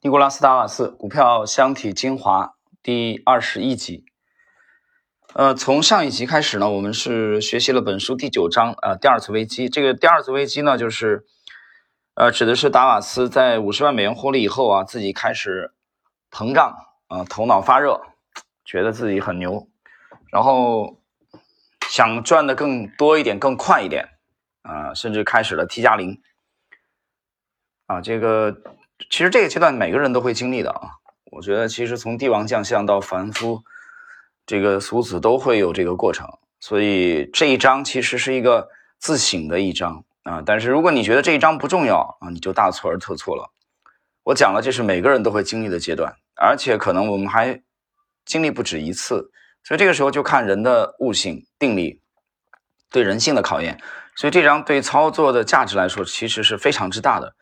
尼古拉斯·达瓦斯《股票箱体精华》第二十一集。呃，从上一集开始呢，我们是学习了本书第九章，呃，第二次危机。这个第二次危机呢，就是，呃，指的是达瓦斯在五十万美元获利以后啊，自己开始膨胀，啊，头脑发热，觉得自己很牛，然后想赚的更多一点、更快一点，啊，甚至开始了 T 加零，啊，这个。其实这个阶段每个人都会经历的啊，我觉得其实从帝王将相到凡夫，这个俗子都会有这个过程，所以这一章其实是一个自省的一章啊。但是如果你觉得这一章不重要啊，你就大错而特错了。我讲了，这是每个人都会经历的阶段，而且可能我们还经历不止一次，所以这个时候就看人的悟性、定力，对人性的考验。所以这张对操作的价值来说，其实是非常之大的。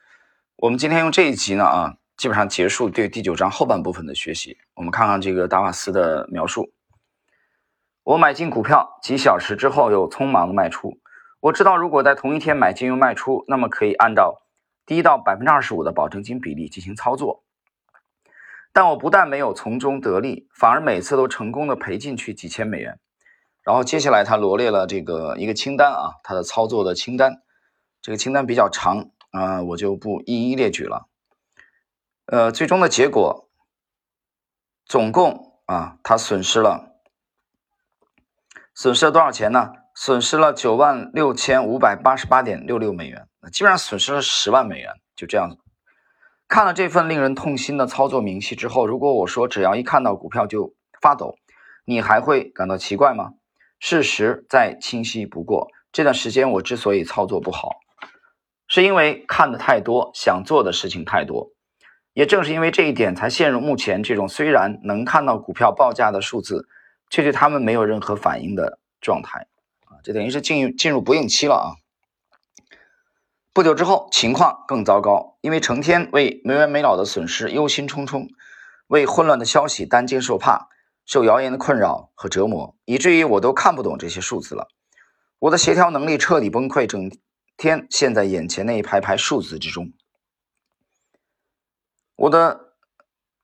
我们今天用这一集呢啊，基本上结束对第九章后半部分的学习。我们看看这个达瓦斯的描述。我买进股票几小时之后又匆忙的卖出。我知道如果在同一天买进又卖出，那么可以按照低到百分之二十五的保证金比例进行操作。但我不但没有从中得利，反而每次都成功的赔进去几千美元。然后接下来他罗列了这个一个清单啊，他的操作的清单。这个清单比较长。啊，我就不一一列举了。呃，最终的结果，总共啊，他损失了，损失了多少钱呢？损失了九万六千五百八十八点六六美元，基本上损失了十万美元。就这样子，看了这份令人痛心的操作明细之后，如果我说只要一看到股票就发抖，你还会感到奇怪吗？事实再清晰不过，这段时间我之所以操作不好。是因为看的太多，想做的事情太多，也正是因为这一点，才陷入目前这种虽然能看到股票报价的数字，却对他们没有任何反应的状态啊！这等于是进进入不应期了啊！不久之后，情况更糟糕，因为成天为没完没了的损失忧心忡忡，为混乱的消息担惊受怕，受谣言的困扰和折磨，以至于我都看不懂这些数字了，我的协调能力彻底崩溃，整。天陷在眼前那一排排数字之中，我的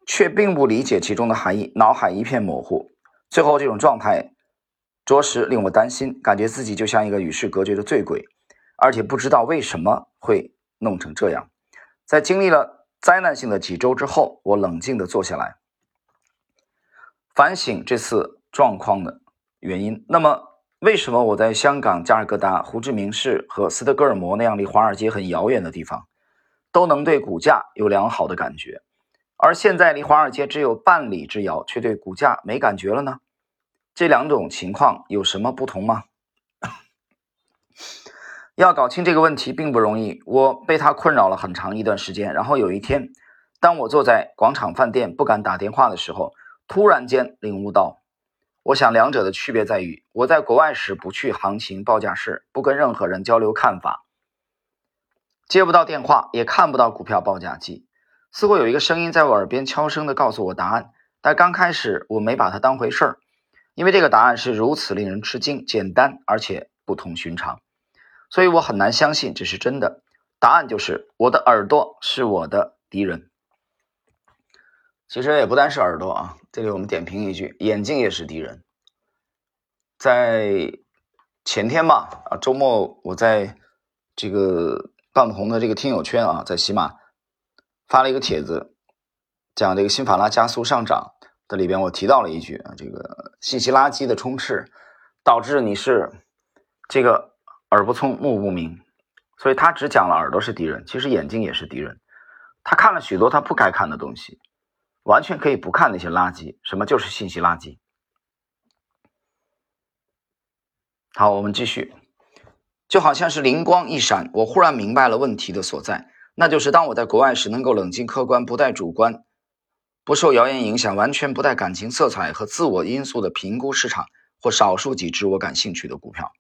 却并不理解其中的含义，脑海一片模糊。最后，这种状态着实令我担心，感觉自己就像一个与世隔绝的醉鬼，而且不知道为什么会弄成这样。在经历了灾难性的几周之后，我冷静地坐下来，反省这次状况的原因。那么。为什么我在香港、加尔各答、胡志明市和斯德哥尔摩那样离华尔街很遥远的地方，都能对股价有良好的感觉，而现在离华尔街只有半里之遥，却对股价没感觉了呢？这两种情况有什么不同吗？要搞清这个问题并不容易，我被它困扰了很长一段时间。然后有一天，当我坐在广场饭店不敢打电话的时候，突然间领悟到。我想，两者的区别在于，我在国外时不去行情报价室，不跟任何人交流看法，接不到电话，也看不到股票报价机。似乎有一个声音在我耳边悄声地告诉我答案，但刚开始我没把它当回事儿，因为这个答案是如此令人吃惊、简单而且不同寻常，所以我很难相信这是真的。答案就是，我的耳朵是我的敌人。其实也不单是耳朵啊，这里我们点评一句，眼睛也是敌人。在前天吧，啊，周末我在这个半红的这个听友圈啊，在喜马发了一个帖子，讲这个新法拉加速上涨的里边，我提到了一句啊，这个信息垃圾的充斥，导致你是这个耳不聪目不明，所以他只讲了耳朵是敌人，其实眼睛也是敌人，他看了许多他不该看的东西。完全可以不看那些垃圾，什么就是信息垃圾。好，我们继续，就好像是灵光一闪，我忽然明白了问题的所在，那就是当我在国外时，能够冷静客观、不带主观、不受谣言影响、完全不带感情色彩和自我因素的评估市场或少数几只我感兴趣的股票。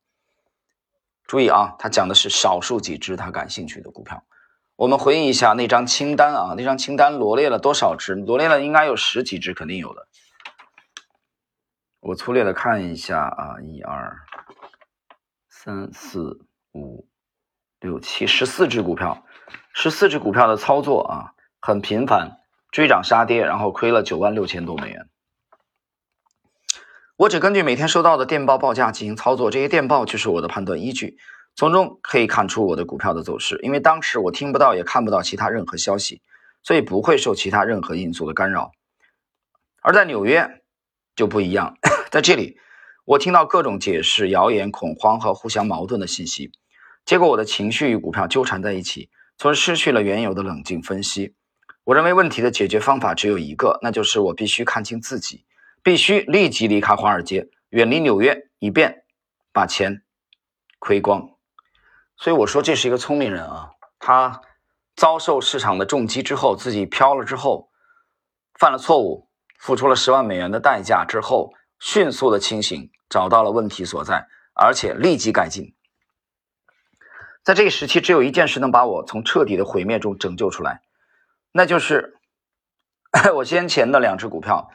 注意啊，他讲的是少数几只他感兴趣的股票。我们回忆一下那张清单啊，那张清单罗列了多少只？罗列了应该有十几只，肯定有的。我粗略的看一下啊，一二三四五六七，十四只股票，十四只股票的操作啊，很频繁，追涨杀跌，然后亏了九万六千多美元。我只根据每天收到的电报报价进行操作，这些电报就是我的判断依据，从中可以看出我的股票的走势。因为当时我听不到也看不到其他任何消息，所以不会受其他任何因素的干扰。而在纽约就不一样，在这里我听到各种解释、谣言、恐慌和互相矛盾的信息，结果我的情绪与股票纠缠在一起，从而失去了原有的冷静分析。我认为问题的解决方法只有一个，那就是我必须看清自己，必须立即离开华尔街，远离纽约，以便把钱亏光。所以我说这是一个聪明人啊，他遭受市场的重击之后，自己飘了之后，犯了错误，付出了十万美元的代价之后，迅速的清醒，找到了问题所在，而且立即改进。在这个时期，只有一件事能把我从彻底的毁灭中拯救出来。那就是 我先前的两只股票，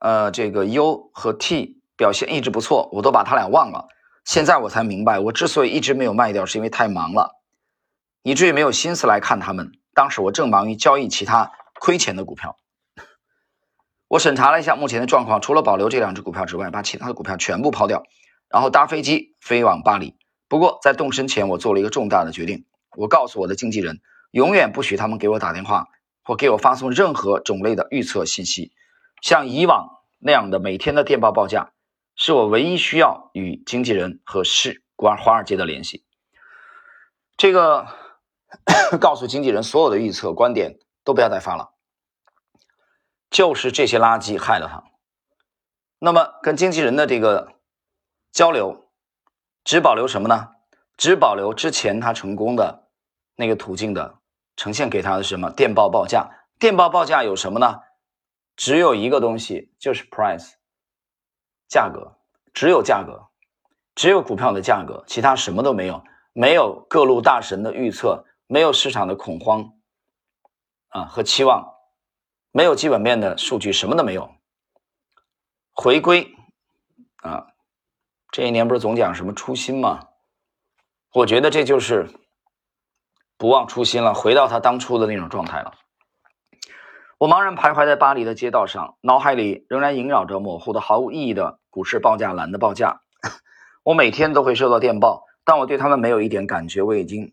呃，这个 U 和 T 表现一直不错，我都把它俩忘了。现在我才明白，我之所以一直没有卖掉，是因为太忙了，以至于没有心思来看他们。当时我正忙于交易其他亏钱的股票。我审查了一下目前的状况，除了保留这两只股票之外，把其他的股票全部抛掉，然后搭飞机飞往巴黎。不过在动身前，我做了一个重大的决定，我告诉我的经纪人。永远不许他们给我打电话或给我发送任何种类的预测信息，像以往那样的每天的电报报价，是我唯一需要与经纪人和市关华尔街的联系。这个 告诉经纪人所有的预测观点都不要再发了，就是这些垃圾害了他。那么跟经纪人的这个交流，只保留什么呢？只保留之前他成功的那个途径的。呈现给他的什么？电报报价。电报报价有什么呢？只有一个东西，就是 price，价格，只有价格，只有股票的价格，其他什么都没有。没有各路大神的预测，没有市场的恐慌啊和期望，没有基本面的数据，什么都没有。回归啊，这一年不是总讲什么初心吗？我觉得这就是。不忘初心了，回到他当初的那种状态了。我茫然徘徊在巴黎的街道上，脑海里仍然萦绕着模糊的、毫无意义的股市报价栏的报价。我每天都会收到电报，但我对他们没有一点感觉。我已经……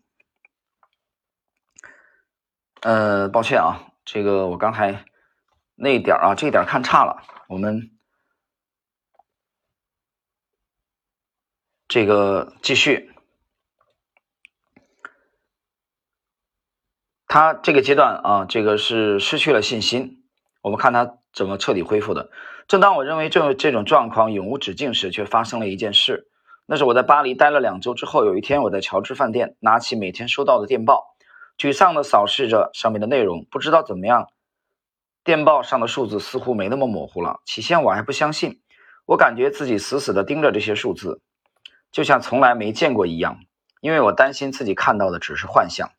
呃，抱歉啊，这个我刚才那一点啊，这一点看差了。我们这个继续。他这个阶段啊，这个是失去了信心。我们看他怎么彻底恢复的。正当我认为这这种状况永无止境时，却发生了一件事。那是我在巴黎待了两周之后，有一天我在乔治饭店拿起每天收到的电报，沮丧地扫视着上面的内容。不知道怎么样，电报上的数字似乎没那么模糊了。起先我还不相信，我感觉自己死死地盯着这些数字，就像从来没见过一样，因为我担心自己看到的只是幻象。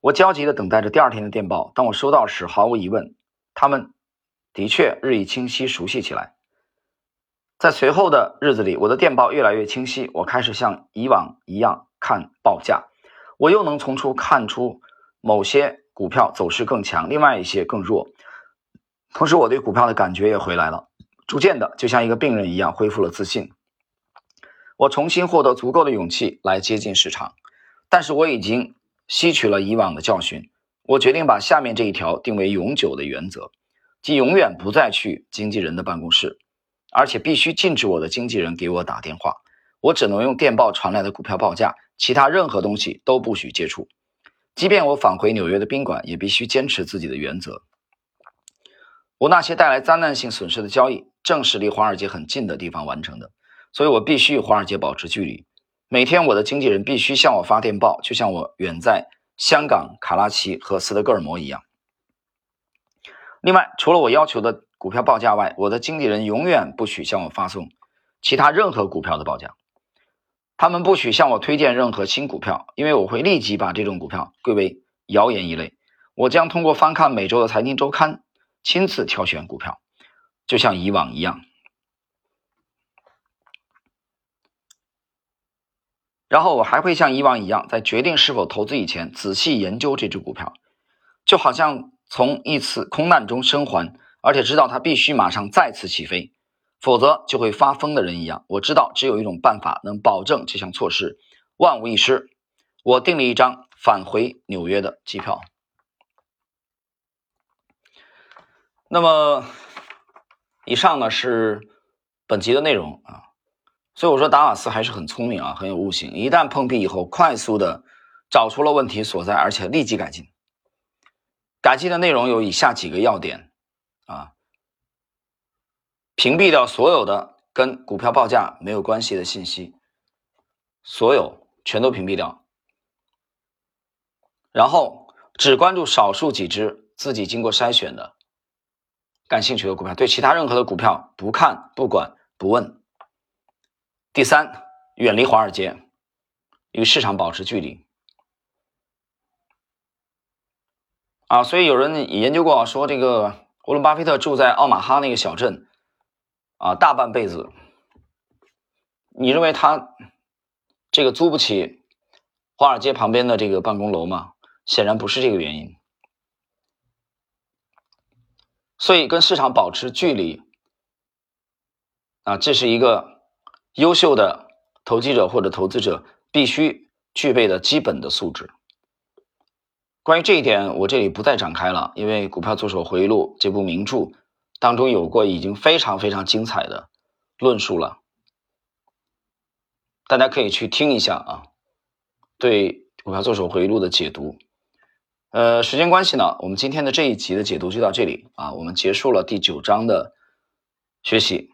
我焦急地等待着第二天的电报。当我收到时，毫无疑问，他们的确日益清晰、熟悉起来。在随后的日子里，我的电报越来越清晰。我开始像以往一样看报价，我又能从中看出某些股票走势更强，另外一些更弱。同时，我对股票的感觉也回来了，逐渐的，就像一个病人一样恢复了自信。我重新获得足够的勇气来接近市场，但是我已经。吸取了以往的教训，我决定把下面这一条定为永久的原则，即永远不再去经纪人的办公室，而且必须禁止我的经纪人给我打电话。我只能用电报传来的股票报价，其他任何东西都不许接触。即便我返回纽约的宾馆，也必须坚持自己的原则。我那些带来灾难性损失的交易，正是离华尔街很近的地方完成的，所以我必须与华尔街保持距离。每天，我的经纪人必须向我发电报，就像我远在香港、卡拉奇和斯德哥尔摩一样。另外，除了我要求的股票报价外，我的经纪人永远不许向我发送其他任何股票的报价。他们不许向我推荐任何新股票，因为我会立即把这种股票归为谣言一类。我将通过翻看每周的财经周刊，亲自挑选股票，就像以往一样。然后我还会像以往一样，在决定是否投资以前，仔细研究这只股票。就好像从一次空难中生还，而且知道他必须马上再次起飞，否则就会发疯的人一样。我知道只有一种办法能保证这项措施万无一失。我订了一张返回纽约的机票。那么，以上呢是本集的内容啊。所以我说达瓦斯还是很聪明啊，很有悟性。一旦碰壁以后，快速的找出了问题所在，而且立即改进。改进的内容有以下几个要点啊：屏蔽掉所有的跟股票报价没有关系的信息，所有全都屏蔽掉。然后只关注少数几只自己经过筛选的感兴趣的股票，对其他任何的股票不看、不管、不问。第三，远离华尔街，与市场保持距离。啊，所以有人研究过，说这个沃伦巴菲特住在奥马哈那个小镇，啊，大半辈子，你认为他这个租不起华尔街旁边的这个办公楼吗？显然不是这个原因。所以跟市场保持距离，啊，这是一个。优秀的投机者或者投资者必须具备的基本的素质。关于这一点，我这里不再展开了，因为《股票作手回忆录》这部名著当中有过已经非常非常精彩的论述了，大家可以去听一下啊。对《股票作手回忆录》的解读。呃，时间关系呢，我们今天的这一集的解读就到这里啊，我们结束了第九章的学习。